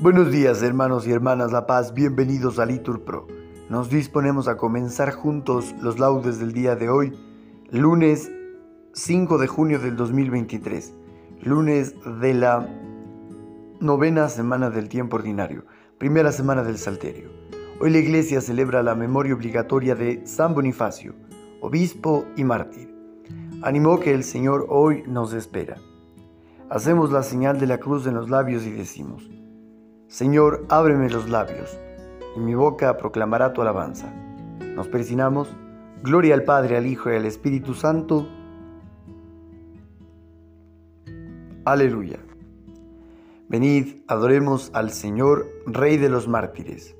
Buenos días hermanos y hermanas La Paz, bienvenidos a Litur Pro. Nos disponemos a comenzar juntos los laudes del día de hoy, lunes 5 de junio del 2023, lunes de la novena semana del tiempo ordinario, primera semana del Salterio. Hoy la iglesia celebra la memoria obligatoria de San Bonifacio, obispo y mártir. Animó que el Señor hoy nos espera. Hacemos la señal de la cruz en los labios y decimos, Señor, ábreme los labios, y mi boca proclamará tu alabanza. Nos persinamos, gloria al Padre, al Hijo y al Espíritu Santo. Aleluya. Venid, adoremos al Señor, Rey de los mártires.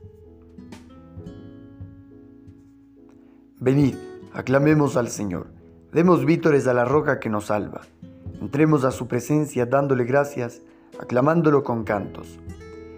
Venid, aclamemos al Señor, demos vítores a la roca que nos salva. Entremos a su presencia dándole gracias, aclamándolo con cantos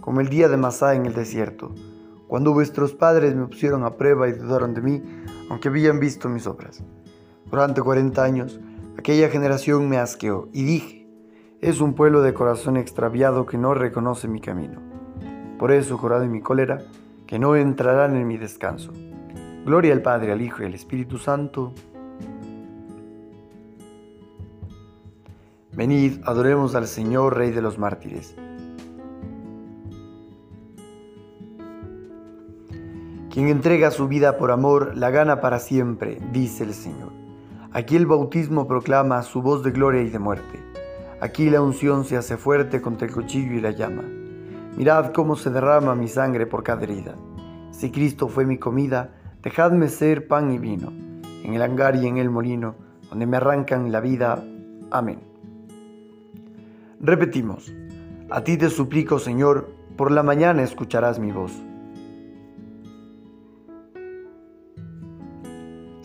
como el día de Masá en el desierto, cuando vuestros padres me pusieron a prueba y dudaron de mí, aunque habían visto mis obras. Durante cuarenta años, aquella generación me asqueó y dije, es un pueblo de corazón extraviado que no reconoce mi camino. Por eso, jurado en mi cólera, que no entrarán en mi descanso. Gloria al Padre, al Hijo y al Espíritu Santo. Venid, adoremos al Señor, Rey de los mártires. Quien entrega su vida por amor la gana para siempre, dice el Señor. Aquí el bautismo proclama su voz de gloria y de muerte. Aquí la unción se hace fuerte contra el cuchillo y la llama. Mirad cómo se derrama mi sangre por cada herida. Si Cristo fue mi comida, dejadme ser pan y vino, en el hangar y en el molino, donde me arrancan la vida. Amén. Repetimos, a ti te suplico, Señor, por la mañana escucharás mi voz.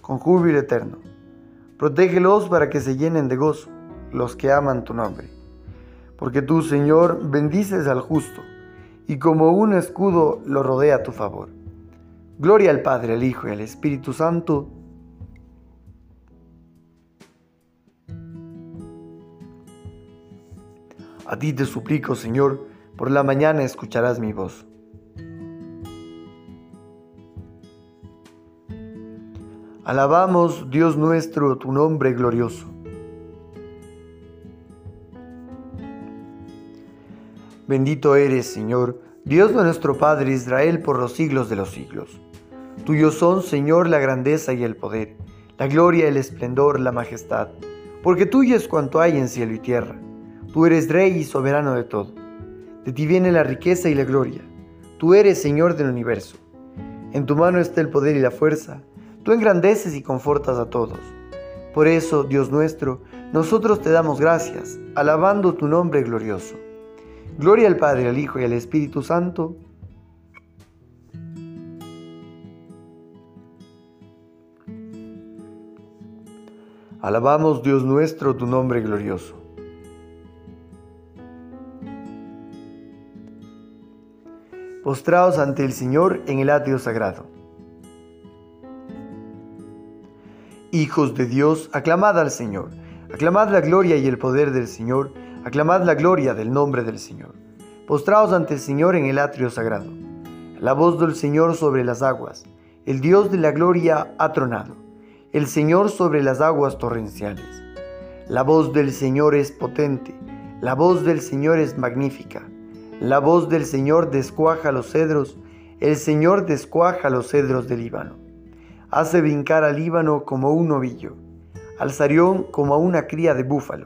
con júbilo eterno. Protégelos para que se llenen de gozo los que aman tu nombre. Porque tú, Señor, bendices al justo, y como un escudo lo rodea a tu favor. Gloria al Padre, al Hijo y al Espíritu Santo. A ti te suplico, Señor, por la mañana escucharás mi voz. Alabamos, Dios nuestro, tu nombre glorioso. Bendito eres, Señor, Dios de nuestro Padre Israel por los siglos de los siglos. Tuyos son, Señor, la grandeza y el poder, la gloria, el esplendor, la majestad, porque tuyo es cuanto hay en cielo y tierra. Tú eres Rey y soberano de todo. De ti viene la riqueza y la gloria. Tú eres Señor del universo. En tu mano está el poder y la fuerza Tú engrandeces y confortas a todos. Por eso, Dios nuestro, nosotros te damos gracias, alabando tu nombre glorioso. Gloria al Padre, al Hijo y al Espíritu Santo. Alabamos, Dios nuestro, tu nombre glorioso. postrados ante el Señor en el atrio sagrado. Hijos de Dios, aclamad al Señor, aclamad la gloria y el poder del Señor, aclamad la gloria del nombre del Señor. Postraos ante el Señor en el atrio sagrado. La voz del Señor sobre las aguas, el Dios de la gloria ha tronado, el Señor sobre las aguas torrenciales. La voz del Señor es potente, la voz del Señor es magnífica. La voz del Señor descuaja los cedros, el Señor descuaja los cedros del Líbano. Hace brincar al Líbano como un novillo, al Sarión como a una cría de búfalo.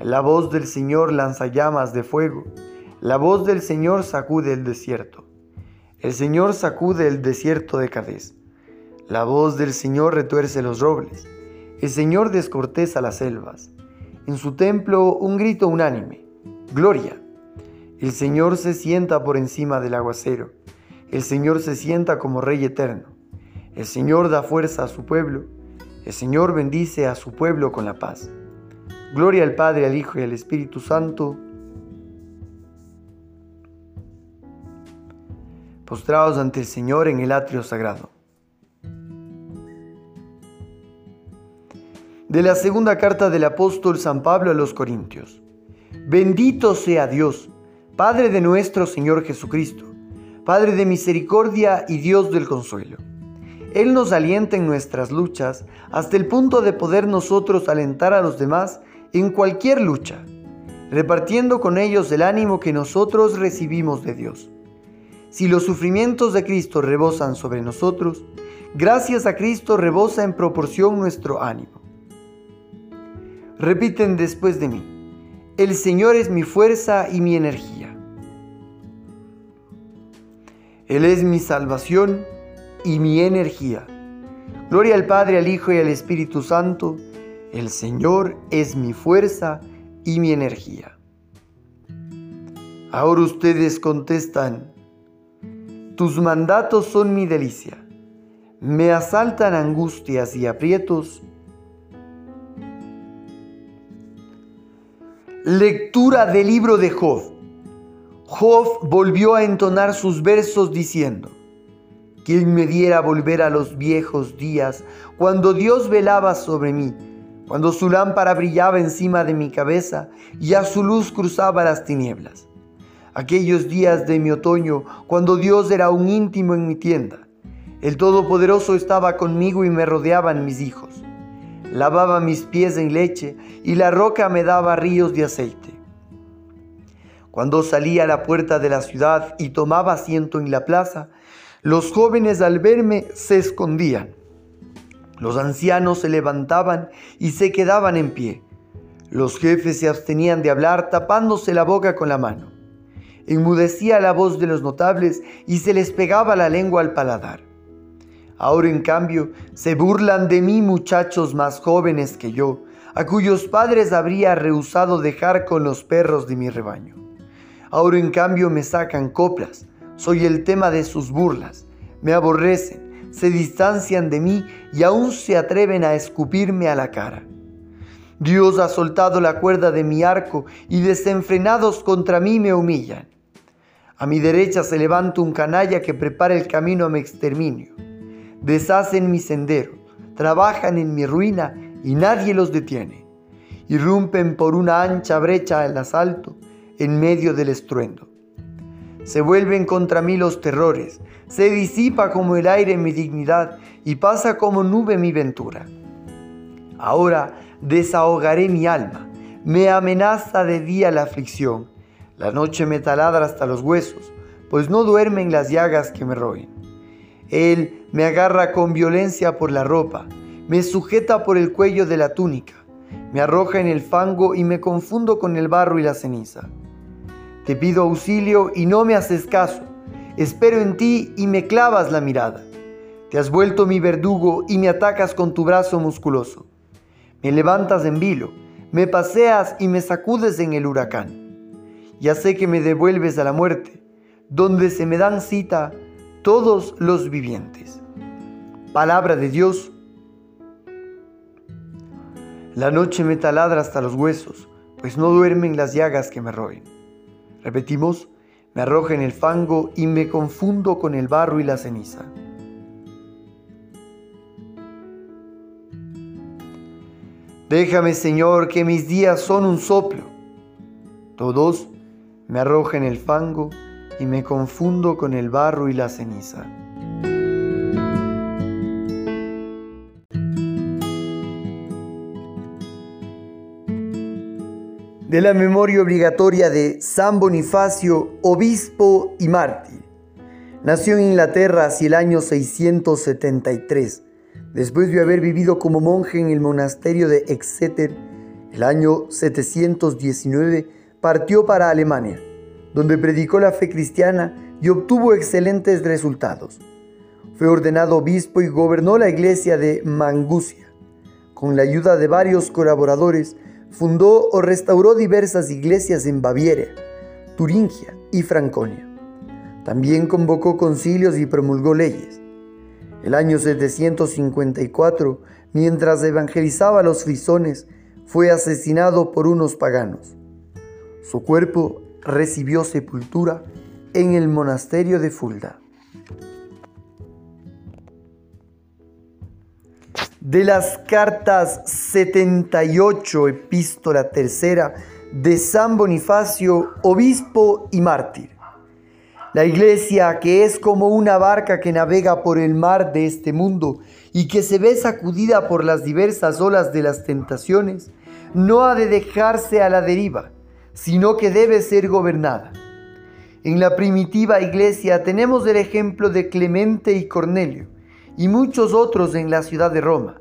La voz del Señor lanza llamas de fuego, la voz del Señor sacude el desierto. El Señor sacude el desierto de Cadés. La voz del Señor retuerce los robles. El Señor descorteza las selvas. En su templo un grito unánime. Gloria. El Señor se sienta por encima del aguacero. El Señor se sienta como Rey eterno. El Señor da fuerza a su pueblo. El Señor bendice a su pueblo con la paz. Gloria al Padre, al Hijo y al Espíritu Santo. Postrados ante el Señor en el atrio sagrado. de la segunda carta del apóstol San Pablo a los Corintios. Bendito sea Dios, Padre de nuestro Señor Jesucristo, Padre de misericordia y Dios del consuelo. Él nos alienta en nuestras luchas hasta el punto de poder nosotros alentar a los demás en cualquier lucha, repartiendo con ellos el ánimo que nosotros recibimos de Dios. Si los sufrimientos de Cristo rebosan sobre nosotros, gracias a Cristo rebosa en proporción nuestro ánimo. Repiten después de mí, el Señor es mi fuerza y mi energía. Él es mi salvación y mi energía. Gloria al Padre, al Hijo y al Espíritu Santo. El Señor es mi fuerza y mi energía. Ahora ustedes contestan, tus mandatos son mi delicia. Me asaltan angustias y aprietos Lectura del libro de Job. Job volvió a entonar sus versos diciendo, ¿Quién me diera volver a los viejos días, cuando Dios velaba sobre mí, cuando su lámpara brillaba encima de mi cabeza y a su luz cruzaba las tinieblas? Aquellos días de mi otoño, cuando Dios era un íntimo en mi tienda, el Todopoderoso estaba conmigo y me rodeaban mis hijos lavaba mis pies en leche y la roca me daba ríos de aceite. Cuando salía a la puerta de la ciudad y tomaba asiento en la plaza, los jóvenes al verme se escondían. Los ancianos se levantaban y se quedaban en pie. Los jefes se abstenían de hablar tapándose la boca con la mano. Enmudecía la voz de los notables y se les pegaba la lengua al paladar. Ahora en cambio se burlan de mí muchachos más jóvenes que yo, a cuyos padres habría rehusado dejar con los perros de mi rebaño. Ahora en cambio me sacan coplas, soy el tema de sus burlas, me aborrecen, se distancian de mí y aún se atreven a escupirme a la cara. Dios ha soltado la cuerda de mi arco y desenfrenados contra mí me humillan. A mi derecha se levanta un canalla que prepara el camino a mi exterminio deshacen mi sendero, trabajan en mi ruina y nadie los detiene. Irrumpen por una ancha brecha al asalto en medio del estruendo. Se vuelven contra mí los terrores, se disipa como el aire mi dignidad y pasa como nube mi ventura. Ahora desahogaré mi alma, me amenaza de día la aflicción, la noche me taladra hasta los huesos, pues no duermen las llagas que me roen. Él me agarra con violencia por la ropa, me sujeta por el cuello de la túnica, me arroja en el fango y me confundo con el barro y la ceniza. Te pido auxilio y no me haces caso. Espero en ti y me clavas la mirada. Te has vuelto mi verdugo y me atacas con tu brazo musculoso. Me levantas en vilo, me paseas y me sacudes en el huracán. Ya sé que me devuelves a la muerte, donde se me dan cita todos los vivientes. Palabra de Dios. La noche me taladra hasta los huesos, pues no duermen las llagas que me roen. Repetimos, me arroja en el fango y me confundo con el barro y la ceniza. Déjame, Señor, que mis días son un soplo. Todos me arroja en el fango y me confundo con el barro y la ceniza. De la memoria obligatoria de San Bonifacio, obispo y mártir. Nació en Inglaterra hacia el año 673. Después de haber vivido como monje en el monasterio de Exeter, el año 719 partió para Alemania, donde predicó la fe cristiana y obtuvo excelentes resultados. Fue ordenado obispo y gobernó la iglesia de Mangusia. Con la ayuda de varios colaboradores, fundó o restauró diversas iglesias en Baviera, Turingia y Franconia. También convocó concilios y promulgó leyes. El año 754, mientras evangelizaba a los frisones, fue asesinado por unos paganos. Su cuerpo recibió sepultura en el monasterio de Fulda. De las cartas 78, epístola tercera de San Bonifacio, obispo y mártir. La iglesia, que es como una barca que navega por el mar de este mundo y que se ve sacudida por las diversas olas de las tentaciones, no ha de dejarse a la deriva, sino que debe ser gobernada. En la primitiva iglesia tenemos el ejemplo de Clemente y Cornelio, y muchos otros en la ciudad de Roma,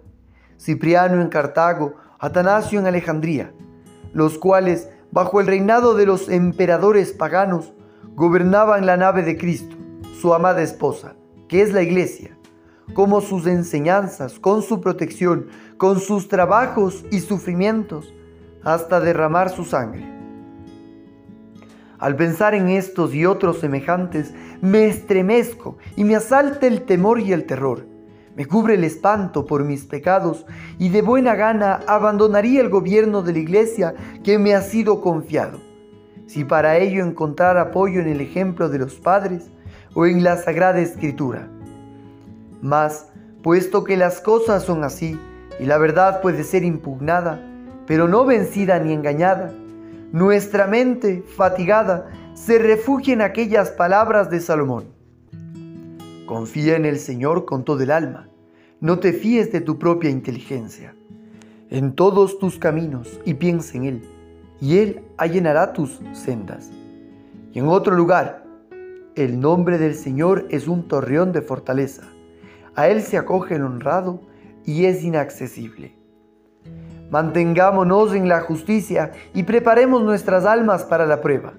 Cipriano en Cartago, Atanasio en Alejandría, los cuales, bajo el reinado de los emperadores paganos, gobernaban la nave de Cristo, su amada esposa, que es la iglesia, como sus enseñanzas, con su protección, con sus trabajos y sufrimientos, hasta derramar su sangre. Al pensar en estos y otros semejantes, me estremezco y me asalta el temor y el terror. Me cubre el espanto por mis pecados y de buena gana abandonaría el gobierno de la iglesia que me ha sido confiado. Si para ello encontrar apoyo en el ejemplo de los padres o en la Sagrada Escritura. Mas, puesto que las cosas son así y la verdad puede ser impugnada, pero no vencida ni engañada, nuestra mente, fatigada, se refugia en aquellas palabras de Salomón. Confía en el Señor con todo el alma. No te fíes de tu propia inteligencia. En todos tus caminos y piensa en Él, y Él allanará tus sendas. Y en otro lugar, el nombre del Señor es un torreón de fortaleza. A Él se acoge el honrado y es inaccesible. Mantengámonos en la justicia y preparemos nuestras almas para la prueba.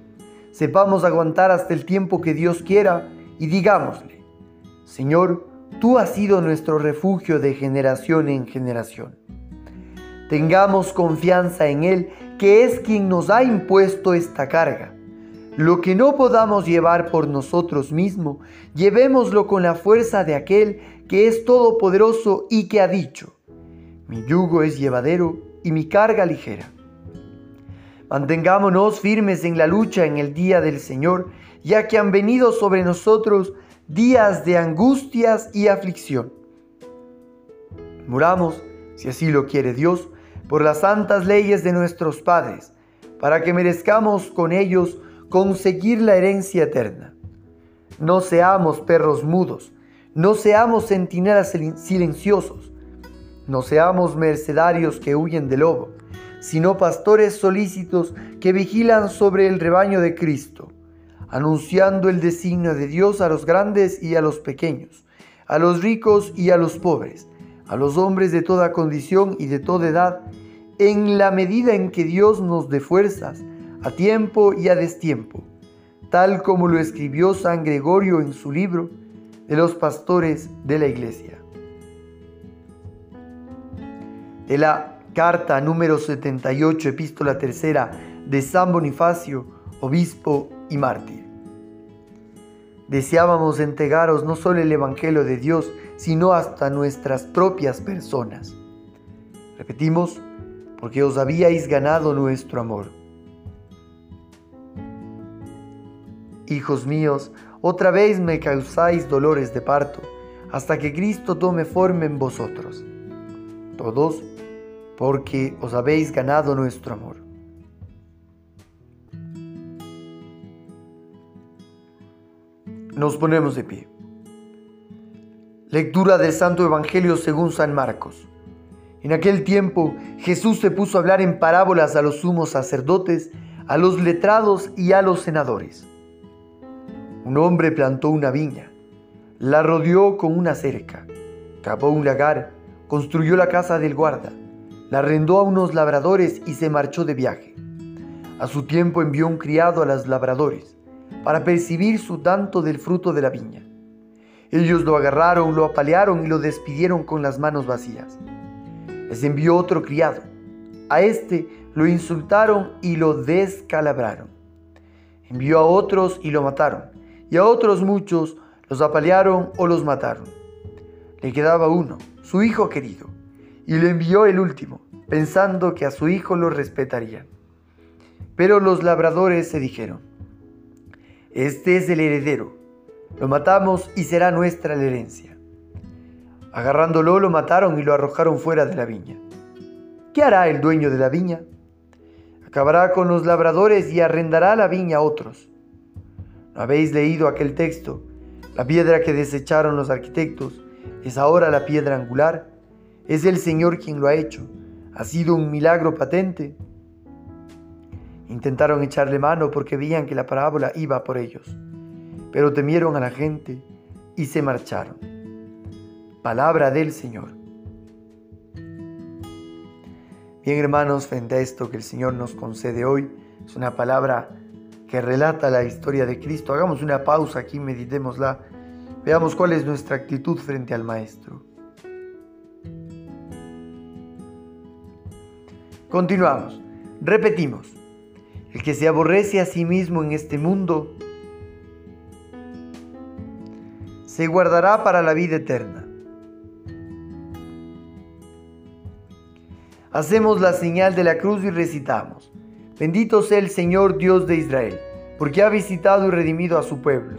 Sepamos aguantar hasta el tiempo que Dios quiera y digámosle, Señor, tú has sido nuestro refugio de generación en generación. Tengamos confianza en Él, que es quien nos ha impuesto esta carga. Lo que no podamos llevar por nosotros mismos, llevémoslo con la fuerza de aquel que es todopoderoso y que ha dicho, mi yugo es llevadero y mi carga ligera. Mantengámonos firmes en la lucha en el día del Señor, ya que han venido sobre nosotros días de angustias y aflicción. Muramos, si así lo quiere Dios, por las santas leyes de nuestros padres, para que merezcamos con ellos conseguir la herencia eterna. No seamos perros mudos, no seamos centinelas silenciosos, no seamos mercenarios que huyen del lobo, sino pastores solícitos que vigilan sobre el rebaño de Cristo, anunciando el designio de Dios a los grandes y a los pequeños, a los ricos y a los pobres, a los hombres de toda condición y de toda edad, en la medida en que Dios nos dé fuerzas, a tiempo y a destiempo, tal como lo escribió San Gregorio en su libro de los pastores de la iglesia de la carta número 78, epístola tercera de San Bonifacio, obispo y mártir. Deseábamos entregaros no solo el Evangelio de Dios, sino hasta nuestras propias personas. Repetimos, porque os habíais ganado nuestro amor. Hijos míos, otra vez me causáis dolores de parto, hasta que Cristo tome forma en vosotros. Todos, porque os habéis ganado nuestro amor. Nos ponemos de pie. Lectura del Santo Evangelio según San Marcos. En aquel tiempo Jesús se puso a hablar en parábolas a los sumos sacerdotes, a los letrados y a los senadores. Un hombre plantó una viña, la rodeó con una cerca, cavó un lagar, construyó la casa del guarda, la arrendó a unos labradores y se marchó de viaje. A su tiempo envió un criado a los labradores para percibir su tanto del fruto de la viña. Ellos lo agarraron, lo apalearon y lo despidieron con las manos vacías. Les envió otro criado. A este lo insultaron y lo descalabraron. Envió a otros y lo mataron. Y a otros muchos los apalearon o los mataron. Le quedaba uno, su hijo querido, y le envió el último, pensando que a su hijo lo respetarían. Pero los labradores se dijeron, este es el heredero lo matamos y será nuestra la herencia. Agarrándolo lo mataron y lo arrojaron fuera de la viña. ¿Qué hará el dueño de la viña? Acabará con los labradores y arrendará la viña a otros. ¿No habéis leído aquel texto? La piedra que desecharon los arquitectos es ahora la piedra angular. Es el Señor quien lo ha hecho. Ha sido un milagro patente. Intentaron echarle mano porque veían que la parábola iba por ellos pero temieron a la gente y se marcharon. Palabra del Señor. Bien hermanos, frente a esto que el Señor nos concede hoy, es una palabra que relata la historia de Cristo. Hagamos una pausa aquí, meditémosla, veamos cuál es nuestra actitud frente al Maestro. Continuamos, repetimos, el que se aborrece a sí mismo en este mundo, se guardará para la vida eterna. Hacemos la señal de la cruz y recitamos, bendito sea el Señor Dios de Israel, porque ha visitado y redimido a su pueblo,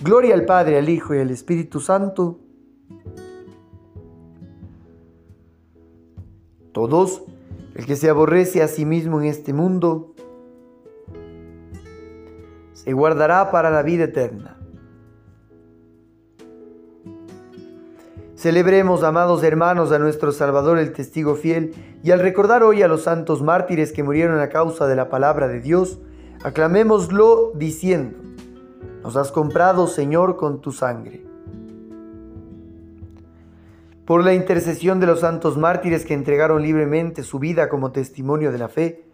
Gloria al Padre, al Hijo y al Espíritu Santo. Todos, el que se aborrece a sí mismo en este mundo, se guardará para la vida eterna. Celebremos, amados hermanos, a nuestro Salvador el testigo fiel, y al recordar hoy a los santos mártires que murieron a causa de la palabra de Dios, aclamémoslo diciendo, nos has comprado, Señor, con tu sangre. Por la intercesión de los santos mártires que entregaron libremente su vida como testimonio de la fe,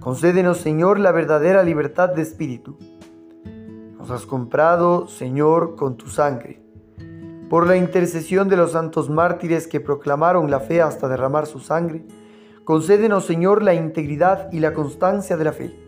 concédenos, Señor, la verdadera libertad de espíritu. Nos has comprado, Señor, con tu sangre por la intercesión de los santos mártires que proclamaron la fe hasta derramar su sangre, concédenos, Señor, la integridad y la constancia de la fe.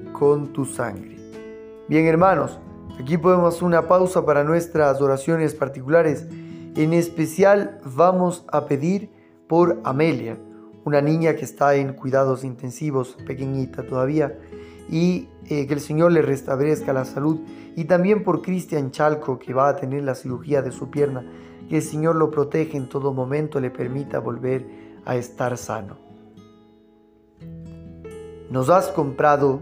con tu sangre. Bien hermanos, aquí podemos hacer una pausa para nuestras oraciones particulares. En especial vamos a pedir por Amelia, una niña que está en cuidados intensivos, pequeñita todavía, y eh, que el Señor le restablezca la salud. Y también por Cristian Chalco, que va a tener la cirugía de su pierna, que el Señor lo protege en todo momento, le permita volver a estar sano. Nos has comprado,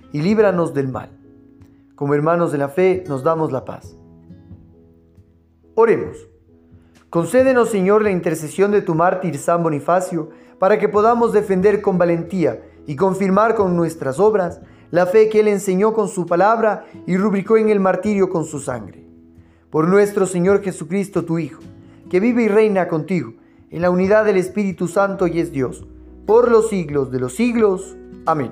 y líbranos del mal. Como hermanos de la fe nos damos la paz. Oremos. Concédenos, Señor, la intercesión de tu mártir San Bonifacio, para que podamos defender con valentía y confirmar con nuestras obras la fe que él enseñó con su palabra y rubricó en el martirio con su sangre. Por nuestro Señor Jesucristo, tu Hijo, que vive y reina contigo en la unidad del Espíritu Santo y es Dios, por los siglos de los siglos. Amén.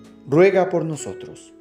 ruega por nosotros.